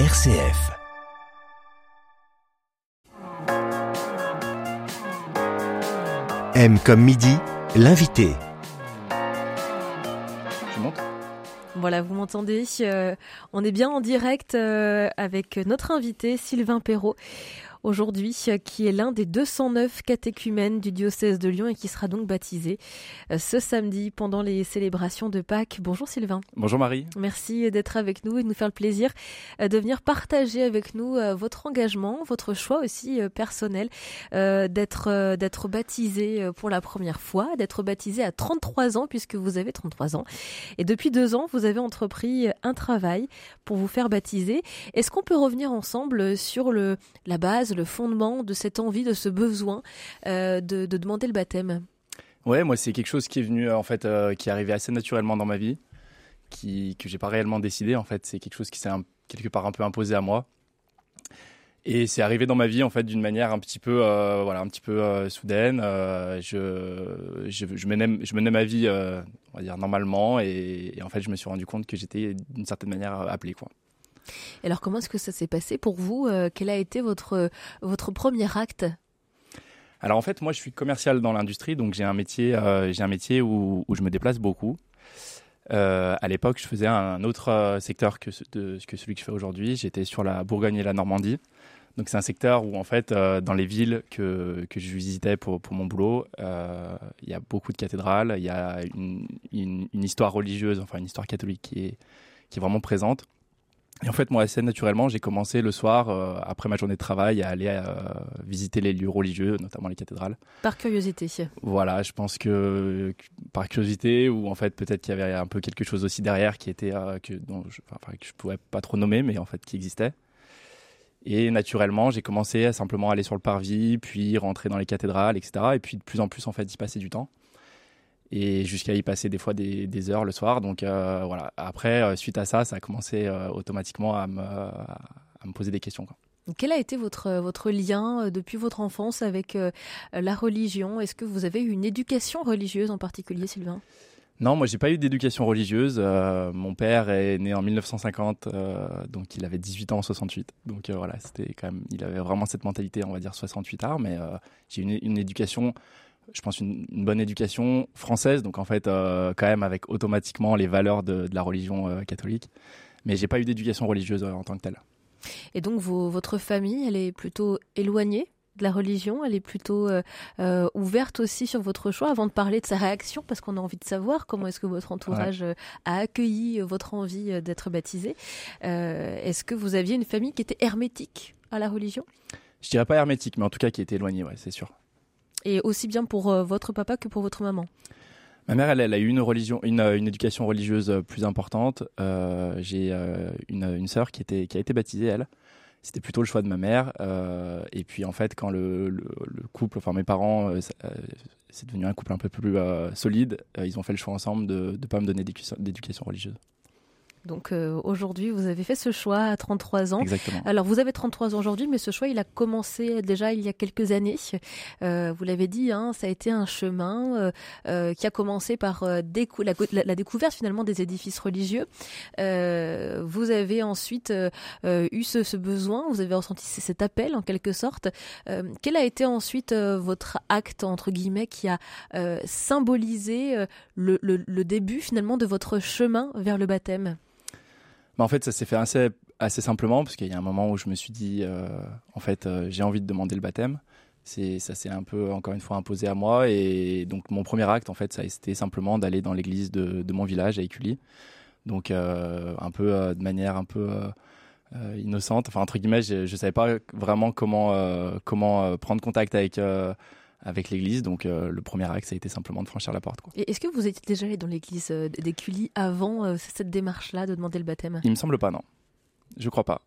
RCF. M comme midi, l'invité. Tu montes Voilà, vous m'entendez euh, On est bien en direct euh, avec notre invité Sylvain Perrault aujourd'hui, euh, qui est l'un des 209 catéchumènes du diocèse de Lyon et qui sera donc baptisé euh, ce samedi pendant les célébrations de Pâques. Bonjour Sylvain. Bonjour Marie. Merci d'être avec nous et de nous faire le plaisir euh, de venir partager avec nous votre engagement, votre choix aussi personnel d'être d'être baptisé pour la première fois, d'être baptisé à 33 ans puisque vous avez 33 ans. Et depuis deux ans, vous avez entrepris un travail pour vous faire baptiser. Est-ce qu'on peut revenir ensemble sur le, la base, le fondement de cette envie, de ce besoin euh, de, demander le baptême Ouais, moi c'est quelque chose qui est venu en fait, euh, qui est arrivé assez naturellement dans ma vie, qui que j'ai pas réellement décidé en fait. C'est quelque chose qui s'est quelque part un peu imposé à moi. Et c'est arrivé dans ma vie en fait d'une manière un petit peu, euh, voilà, un petit peu soudaine. je, je, menais, je menais ma vie, on va dire normalement, et, et, en fait je me suis rendu compte que j'étais d'une certaine manière appelé quoi alors comment est-ce que ça s'est passé pour vous euh, Quel a été votre, votre premier acte? Alors en fait, moi, je suis commercial dans l'industrie, donc j'ai un métier, euh, j'ai un métier où, je me déplace beaucoup. Euh, à l'époque, je faisais un autre secteur que, celui que je fais aujourd'hui. J'étais sur la Bourgogne et la Normandie. Donc c'est un secteur où en fait, dans les villes que, que je visitais pour, pour mon boulot, il y a beaucoup de cathédrales, il y a une, une, une, histoire religieuse, enfin une histoire catholique qui est, qui est vraiment présente. Et en fait, moi, assez naturellement, j'ai commencé le soir, euh, après ma journée de travail, à aller euh, visiter les lieux religieux, notamment les cathédrales. Par curiosité. Voilà, je pense que par curiosité, ou en fait, peut-être qu'il y avait un peu quelque chose aussi derrière qui était, euh, que, dont je, enfin, que je pouvais pas trop nommer, mais en fait, qui existait. Et naturellement, j'ai commencé à simplement aller sur le parvis, puis rentrer dans les cathédrales, etc. Et puis de plus en plus, en fait, y passer du temps et jusqu'à y passer des fois des, heures le soir. Donc euh, voilà. Après, euh, suite à ça, ça a commencé euh, automatiquement à me, à me, poser des questions. Quel a été votre, votre lien depuis votre enfance avec la religion? Est-ce que vous avez eu une éducation religieuse en particulier, Sylvain? Non, moi j'ai pas eu d'éducation religieuse. mon père est né en 1950, donc il avait 18 ans en 68. Donc voilà, c'était quand même, il avait vraiment cette mentalité, on va dire 68 arts. Mais j'ai eu une, une, éducation je pense, une, bonne éducation française, donc en fait, euh, quand même avec automatiquement les valeurs de, la religion euh, catholique. Mais j'ai pas eu d'éducation religieuse euh, en tant que telle. Et donc, votre famille, elle est plutôt éloignée de la religion, elle est plutôt ouverte aussi sur votre choix avant de parler de sa réaction, parce qu'on a envie de savoir comment est-ce que votre entourage a accueilli votre envie d'être baptisé. est-ce que vous aviez une famille qui était hermétique à la religion? Je dirais pas hermétique, mais en tout cas qui était éloignée, ouais, c'est sûr et aussi bien pour euh, votre papa que pour votre maman Ma mère, elle, a eu une euh, éducation religieuse euh, plus importante. j'ai une, une sœur qui a été baptisée elle. C'était plutôt le choix de ma mère. et puis en fait, quand le, couple, enfin mes parents, c'est devenu un couple un peu plus solide, ils ont fait le choix ensemble de ne pas me donner d'éducation religieuse. Donc euh, aujourd'hui, vous avez fait ce choix à 33 ans. Exactement. Alors vous avez 33 ans aujourd'hui, mais ce choix, il a commencé déjà il y a quelques années. Euh, vous l'avez dit, hein, ça a été un chemin euh, qui a commencé par la, découverte finalement des édifices religieux. vous avez ensuite eu ce, besoin, vous avez ressenti cet appel en quelque sorte. quel a été ensuite votre acte entre guillemets qui a symbolisé le, le début finalement de votre chemin vers le baptême? Bah, en fait, ça s'est fait assez, assez simplement, parce qu'il y a un moment où je me suis dit, euh, en fait, euh, j'ai envie de demander le baptême. C'est, ça s'est un peu, encore une fois, imposé à moi. Et donc, mon premier acte, en fait, ça a simplement d'aller dans l'église de, de, mon village, à Écully. Donc, euh, un peu de manière un peu innocente. Enfin, entre guillemets, je ne savais pas vraiment comment, comment prendre contact avec avec l'église. Donc euh, le premier acte, ça a été simplement de franchir la porte. Et est-ce que vous étiez déjà allé dans l'église euh, d'Écully avant euh, cette démarche-là de demander le baptême? Il me semble pas, non. Je crois pas.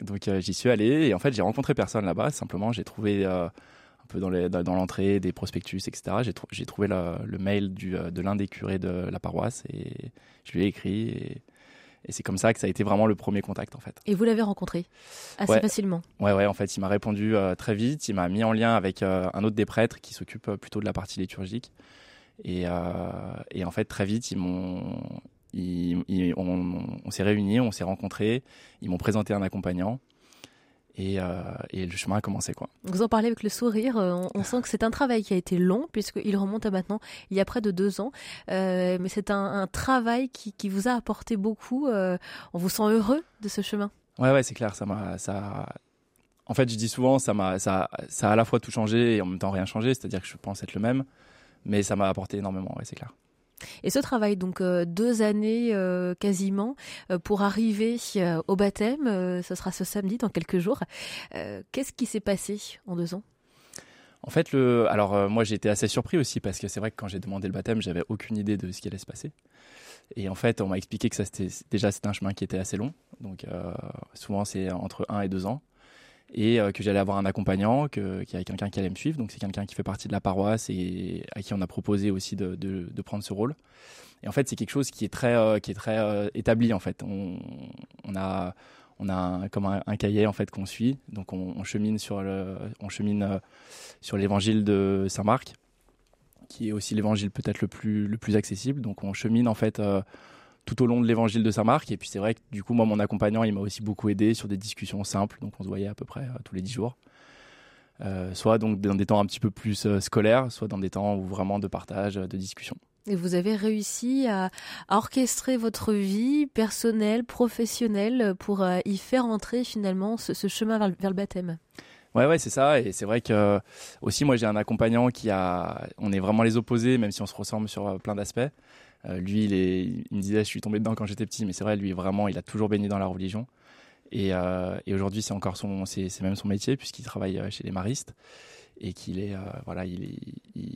Donc j'y suis allé et en fait j'ai rencontré personne là-bas. Simplement j'ai trouvé un peu dans l'entrée dans des prospectus, etc. J'ai trouvé le mail du, de l'un des curés de la paroisse et je lui ai écrit et et c'est comme ça que ça a été vraiment le premier contact en fait. Et vous l'avez rencontré assez facilement Ouais, ouais, en fait, il m'a répondu euh, très vite. Il m'a mis en lien avec euh, un autre des prêtres qui s'occupe euh, plutôt de la partie liturgique. Et, et, en fait, très vite, ils m'ont on, s'est réunis, on s'est rencontrés, ils m'ont présenté un accompagnant. Et, euh, le chemin a commencé quoi. Vous en parlez avec le sourire. Euh, on, sent que c'est un travail qui a été long puisqu'il remonte à maintenant il y a près de deux ans. Euh, mais c'est un, travail qui, vous a apporté beaucoup. on vous sent heureux de ce chemin? Ouais ouais c'est clair. Ça m'a ça. En fait je dis souvent ça m'a ça ça a à la fois tout changé et en même temps rien changé. C'est-à-dire que je pense être le même, mais ça m'a apporté énormément. Ouais c'est clair. Et ce travail, donc euh, deux années euh, quasiment, euh, pour arriver au baptême, ce sera ce samedi dans quelques jours. Qu'est-ce qui s'est passé en deux ans? En fait, le, alors moi j'ai été assez surpris aussi parce que c'est vrai que quand j'ai demandé le baptême, j'avais aucune idée de ce qui allait se passer. Et en fait, on m'a expliqué que déjà c'était un chemin qui était assez long, donc souvent c'est entre un et deux ans et euh, que j'allais avoir un accompagnant, qu'il y avait quelqu'un qui allait me suivre. Donc c'est quelqu'un qui fait partie de la paroisse et à qui on a proposé aussi de, prendre ce rôle. Et en fait, c'est quelque chose qui est très, euh, qui est très euh, établi en fait. On, a, on a un, comme un, cahier en fait qu'on suit. Donc on, chemine sur on chemine sur l'évangile de Saint Marc, qui est aussi l'évangile peut-être le plus, le plus accessible. Donc on chemine en fait tout au long de l'évangile de Saint-Marc. Et puis c'est vrai que du coup, moi, mon accompagnant, il m'a aussi beaucoup aidé sur des discussions simples. Donc on se voyait à peu près euh, tous les dix jours. Euh, soit donc dans des temps un petit peu plus euh, scolaires, soit dans des temps où vraiment de partage, de discussion. Et vous avez réussi à, orchestrer votre vie personnelle, professionnelle, pour y faire entrer finalement ce, chemin vers, vers, le baptême? Ouais, ouais, c'est ça. Et c'est vrai que aussi, moi, j'ai un accompagnant qui a. On est vraiment les opposés, même si on se ressemble sur plein d'aspects. Euh, lui, il, il me disait, je suis tombé dedans quand j'étais petit, mais c'est vrai, lui, vraiment, il a toujours baigné dans la religion. Et, euh, aujourd'hui, c'est encore son, c'est même son métier puisqu'il travaille euh, chez les maristes et qu'il est, voilà, il est, il,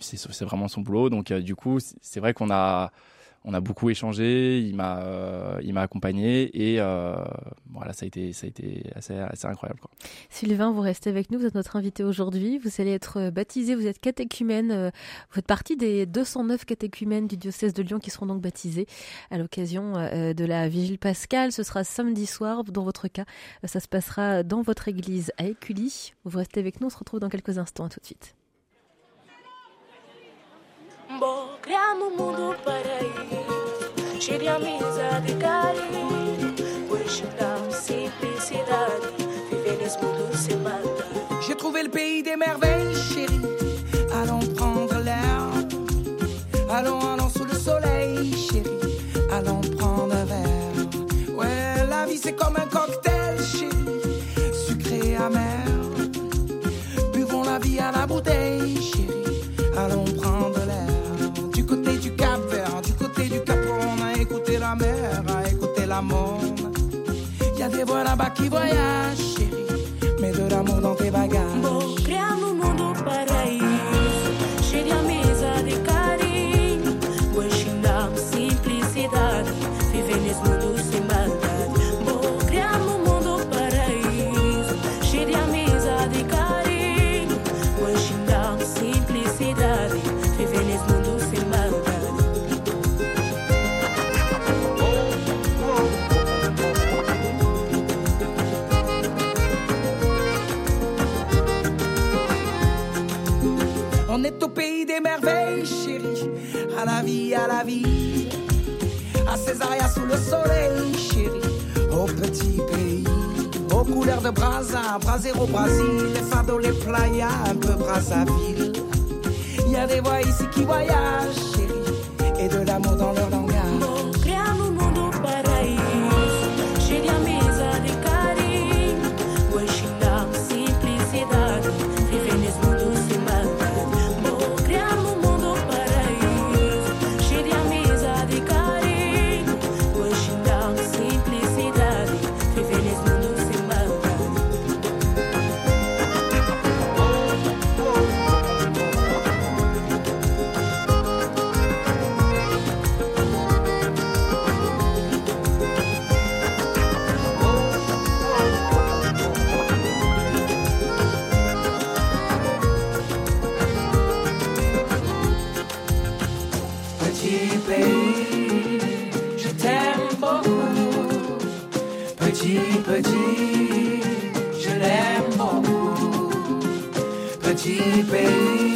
c'est vraiment son boulot. Donc, du coup, c'est vrai qu'on a, on a beaucoup échangé, il m'a euh, il m'a accompagné et euh, voilà, ça a été ça a été assez, incroyable. Sylvain, vous restez avec nous, vous êtes notre invité aujourd'hui, vous allez être baptisé, vous êtes catéchumène, euh, vous faites partie des 209 catéchumènes du diocèse de Lyon qui seront donc baptisés à l'occasion de la vigile pascale, ce sera samedi soir dans votre cas, ça se passera dans votre église à Écully. Vous restez avec nous, on se retrouve dans quelques instants, à tout de suite. J'ai trouvé le pays des merveilles, chérie. Allons prendre l'air. Allons, allons sous le soleil, chérie. Allons prendre un verre. Ouais, la vie c'est comme un cocktail, chérie. Sucré, amer. Buvons la vie à la bouteille, chérie. Y a des voix On est au pays des merveilles, chérie. À la vie, à la vie. À Césaria sous le soleil, chérie. Au petit pays. Aux couleurs de Brasa, Brasero, Brésil. Les fardeaux, les playas, un peu Brazzaville. Il y a des voix ici qui voyagent, chérie. Et de l'amour dans leur langage. petit, petit.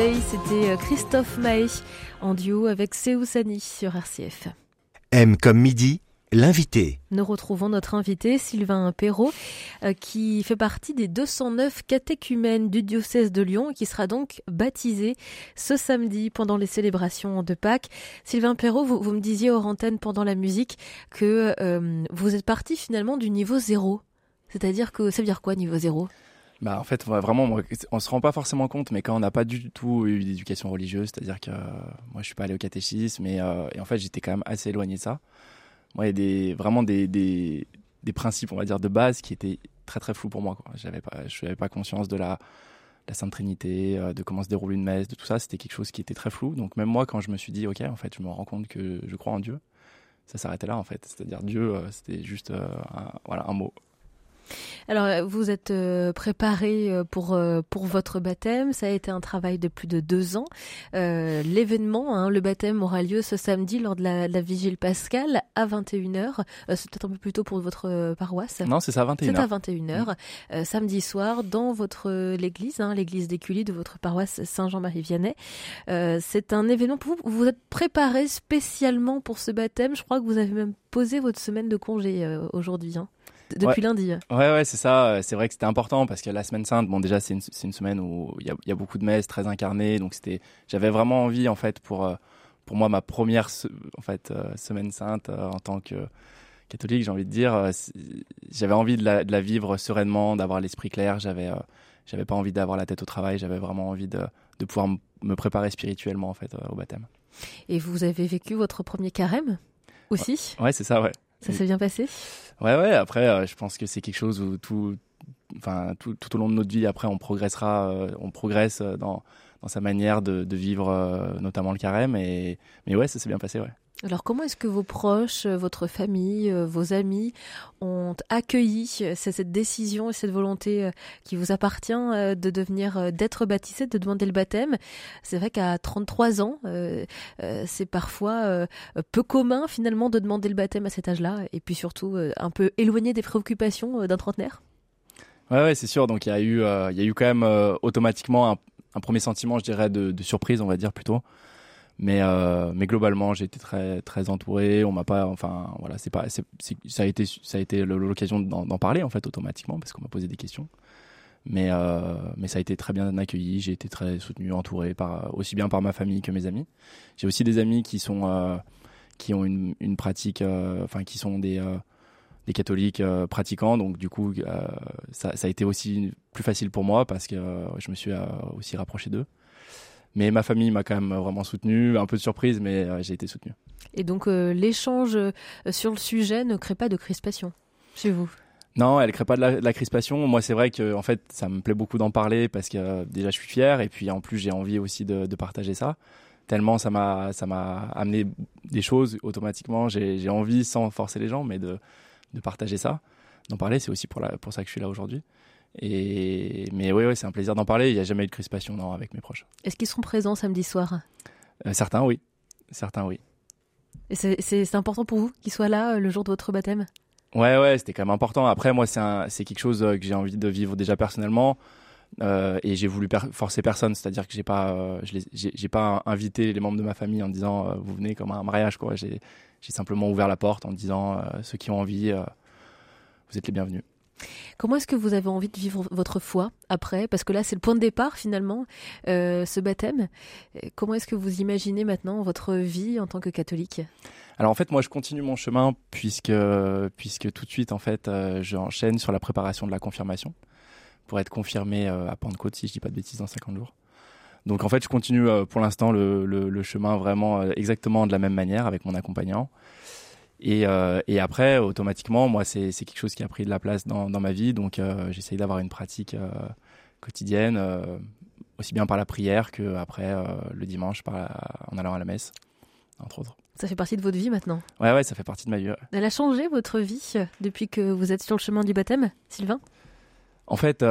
C'était Christophe Maé en duo avec Seousani sur RCF. M comme midi, L'invité. Nous retrouvons notre invité Sylvain Perrault euh, qui fait partie des 209 catéchumènes du diocèse de Lyon et qui sera donc baptisé ce samedi pendant les célébrations de Pâques. Sylvain Perrault, vous, me disiez hors antenne pendant la musique que euh, vous êtes parti finalement du niveau zéro. C'est-à-dire que ça veut dire quoi niveau zéro? Bah en fait vraiment on se rend pas forcément compte mais quand on n'a pas du tout eu d'éducation religieuse c'est-à-dire que moi je suis pas allé au catéchisme et, euh, et en fait j'étais quand même assez éloigné de ça moi, il y a des, vraiment des, des, principes, on va dire, de base qui étaient très très flous pour moi. J'avais pas, je n'avais pas conscience de la, la Sainte Trinité, euh, de comment se déroule une messe, de tout ça. C'était quelque chose qui était très flou. Donc même moi, quand je me suis dit, ok, en fait, je me rends compte que je crois en Dieu, ça s'arrêtait là, en fait. C'est-à-dire Dieu, euh, c'était juste euh, voilà, un mot. Alors, euh, vous êtes euh, préparé euh, pour, pour votre baptême. Ça a été un travail de plus de deux ans. L'événement, hein, le baptême aura lieu ce samedi lors de la, la vigile pascale à 21h. c'est peut-être un peu plus tôt pour votre paroisse. Non, c'est ça, à 21h. C'est à 21h, mm. samedi soir, dans votre l'église, hein, l'église d'Écully de votre paroisse Saint-Jean-Marie-Vianney. c'est un événement pour vous. Vous êtes préparé spécialement pour ce baptême. Je crois que vous avez même posé votre semaine de congé aujourd'hui. Hein depuis lundi. Ouais, ouais, c'est ça. C'est vrai que c'était important parce que la semaine sainte, bon, déjà, c'est une, une, semaine où il y a, y a, beaucoup de messes très incarnées. Donc, c'était, j'avais vraiment envie, en fait, pour, euh, pour moi, ma première en fait, euh, semaine sainte euh, en tant que catholique, j'ai envie de dire, j'avais envie de la, de la, vivre sereinement, d'avoir l'esprit clair. J'avais, j'avais pas envie d'avoir la tête au travail. J'avais vraiment envie de, de pouvoir me préparer spirituellement, en fait, au baptême. Et vous avez vécu votre premier carême aussi? Ouais, c'est ça, ouais. Ça s'est bien passé? Ouais, ouais. Après, euh, je pense que c'est quelque chose où tout, enfin, tout, tout, au long de notre vie, après, on progressera, euh, on progresse euh, dans, dans sa manière de, de vivre, notamment le carême. Et, mais ouais, ça s'est bien passé, ouais. Alors comment est-ce que vos proches, euh, votre famille, euh, vos amis ont accueilli euh, cette décision et cette volonté qui vous appartient de devenir, d'être baptisé, de demander le baptême? C'est vrai qu'à 33 ans, c'est parfois peu commun finalement de demander le baptême à cet âge-là et puis surtout un peu éloigné des préoccupations d'un trentenaire? Ouais, c'est sûr. Donc il y a eu, il y a eu quand même automatiquement un, premier sentiment, je dirais, de surprise, on va dire plutôt. Mais, euh, mais globalement, j'ai été très, très entouré. On m'a pas, enfin, voilà, c'est pas, ça a été, ça a été l'occasion d'en, parler en fait automatiquement parce qu'on m'a posé des questions. Mais, euh, mais ça a été très bien accueilli. J'ai été très soutenu, entouré par aussi bien par ma famille que mes amis. J'ai aussi des amis qui sont, euh, qui ont une, pratique, enfin, qui sont des, des catholiques pratiquants. Donc du coup, ça a été aussi plus facile pour moi parce que je me suis aussi rapproché d'eux. Mais ma famille m'a quand même vraiment soutenu, un peu de surprise, mais euh, j'ai été soutenu. Et donc euh, l'échange euh, sur le sujet ne crée pas de crispation chez vous? Non, elle crée pas de la, crispation. Moi, c'est vrai que en fait, ça me plaît beaucoup d'en parler parce que déjà, je suis fier et puis en plus, j'ai envie aussi de, de, partager ça. Tellement ça m'a ça m'a amené des choses automatiquement. J'ai envie, sans forcer les gens, mais de, de partager ça, d'en parler. C'est aussi pour la, pour ça que je suis là aujourd'hui. Et mais oui, c'est un plaisir d'en parler. Il n'y a jamais eu de crispation non, avec mes proches. Est-ce qu'ils seront présents samedi soir? Euh, Certains, oui. Certains, oui. Et c'est important pour vous qu'ils soient là euh, le jour de votre baptême? Ouais, ouais, c'était quand même important. Après, moi, c'est quelque chose euh, que j'ai envie de vivre déjà personnellement. et j'ai voulu forcer personne, c'est-à-dire que j'ai pas, j'ai pas invité les membres de ma famille en disant vous venez comme un mariage quoi. J'ai simplement ouvert la porte en disant ceux qui ont envie, vous êtes les bienvenus. Comment est-ce que vous avez envie de vivre votre foi après? Parce que là, c'est le point de départ finalement, euh, ce baptême. Comment est-ce que vous imaginez maintenant votre vie en tant que catholique? Alors en fait, moi, je continue mon chemin puisque puisque tout de suite, en fait, euh, j'enchaîne sur la préparation de la confirmation pour être confirmé euh, à Pentecôte, si je dis pas de bêtises, dans 50 jours. Donc en fait, je continue pour l'instant le, chemin vraiment exactement de la même manière avec mon accompagnant. Et, euh, et après, automatiquement, moi, c'est quelque chose qui a pris de la place dans, dans ma vie. Donc, euh, j'essaye d'avoir une pratique euh, quotidienne, aussi bien par la prière que après le dimanche par en allant à la messe, entre autres. Ça fait partie de votre vie maintenant? Ouais, ouais, ça fait partie de ma vie. Elle a changé votre vie depuis que vous êtes sur le chemin du baptême, Sylvain? En fait,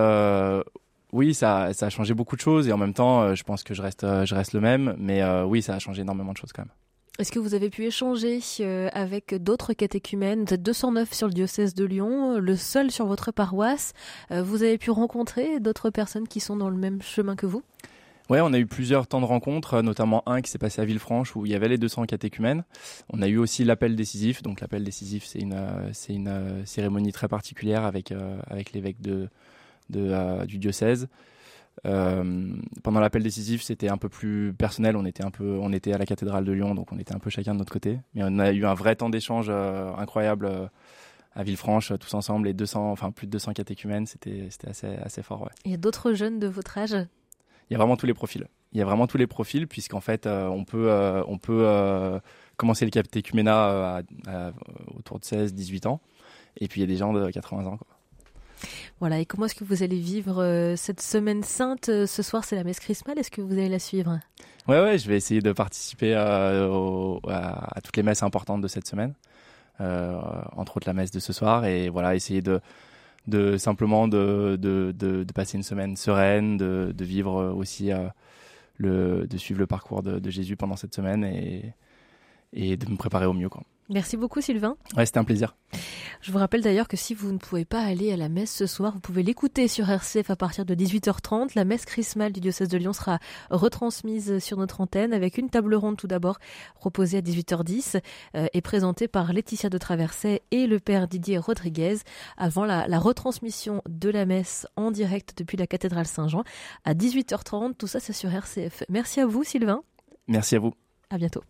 oui, ça, ça a changé beaucoup de choses et en même temps, je pense que je reste, je reste le même. Mais oui, ça a changé énormément de choses quand même. Est-ce que vous avez pu échanger euh, avec d'autres catéchumènes? Vous êtes 209 sur le diocèse de Lyon, le seul sur votre paroisse. Euh, vous avez pu rencontrer d'autres personnes qui sont dans le même chemin que vous? Ouais, on a eu plusieurs temps de rencontres, notamment un qui s'est passé à Villefranche où il y avait les 200 catéchumènes. On a eu aussi l'appel décisif. Donc l'appel décisif, c'est une, cérémonie très particulière avec, avec l'évêque du diocèse. Euh, pendant l'appel décisif, c'était un peu plus personnel. On était un peu, on était à la cathédrale de Lyon, donc on était un peu chacun de notre côté. Mais on a eu un vrai temps d'échange euh, incroyable euh, à Villefranche, tous ensemble, les 200, enfin plus de 200 catéchumènes, c'était, c'était assez, assez fort. Ouais. Il y a d'autres jeunes de votre âge? Il y a vraiment tous les profils. Il y a vraiment tous les profils, puisqu'en fait, on peut, on peut commencer le catéchuménat autour de 16, 18 ans, et puis il y a des gens de 80 ans. Quoi. Voilà, et comment est-ce que vous allez vivre euh, cette semaine sainte euh, Ce soir, c'est la messe chrismale, est-ce que vous allez la suivre? Ouais, ouais, je vais essayer de participer euh, à, toutes les messes importantes de cette semaine, entre autres la messe de ce soir, et voilà, essayer de, simplement de, passer une semaine sereine, de, vivre aussi, le, de suivre le parcours de, Jésus pendant cette semaine et de me préparer au mieux. Quoi. Merci beaucoup Sylvain. Ouais, c'était un plaisir. Je vous rappelle d'ailleurs que si vous ne pouvez pas aller à la messe ce soir, vous pouvez l'écouter sur RCF à partir de 18h30. La messe chrismale du diocèse de Lyon sera retransmise sur notre antenne avec une table ronde tout d'abord proposée à 18h10 euh, et présentée par Laetitia de Traverset et le père Didier Rodriguez avant la, la retransmission de la messe en direct depuis la cathédrale Saint-Jean à 18h30. Tout ça c'est sur RCF. Merci à vous Sylvain. Merci à vous. À bientôt.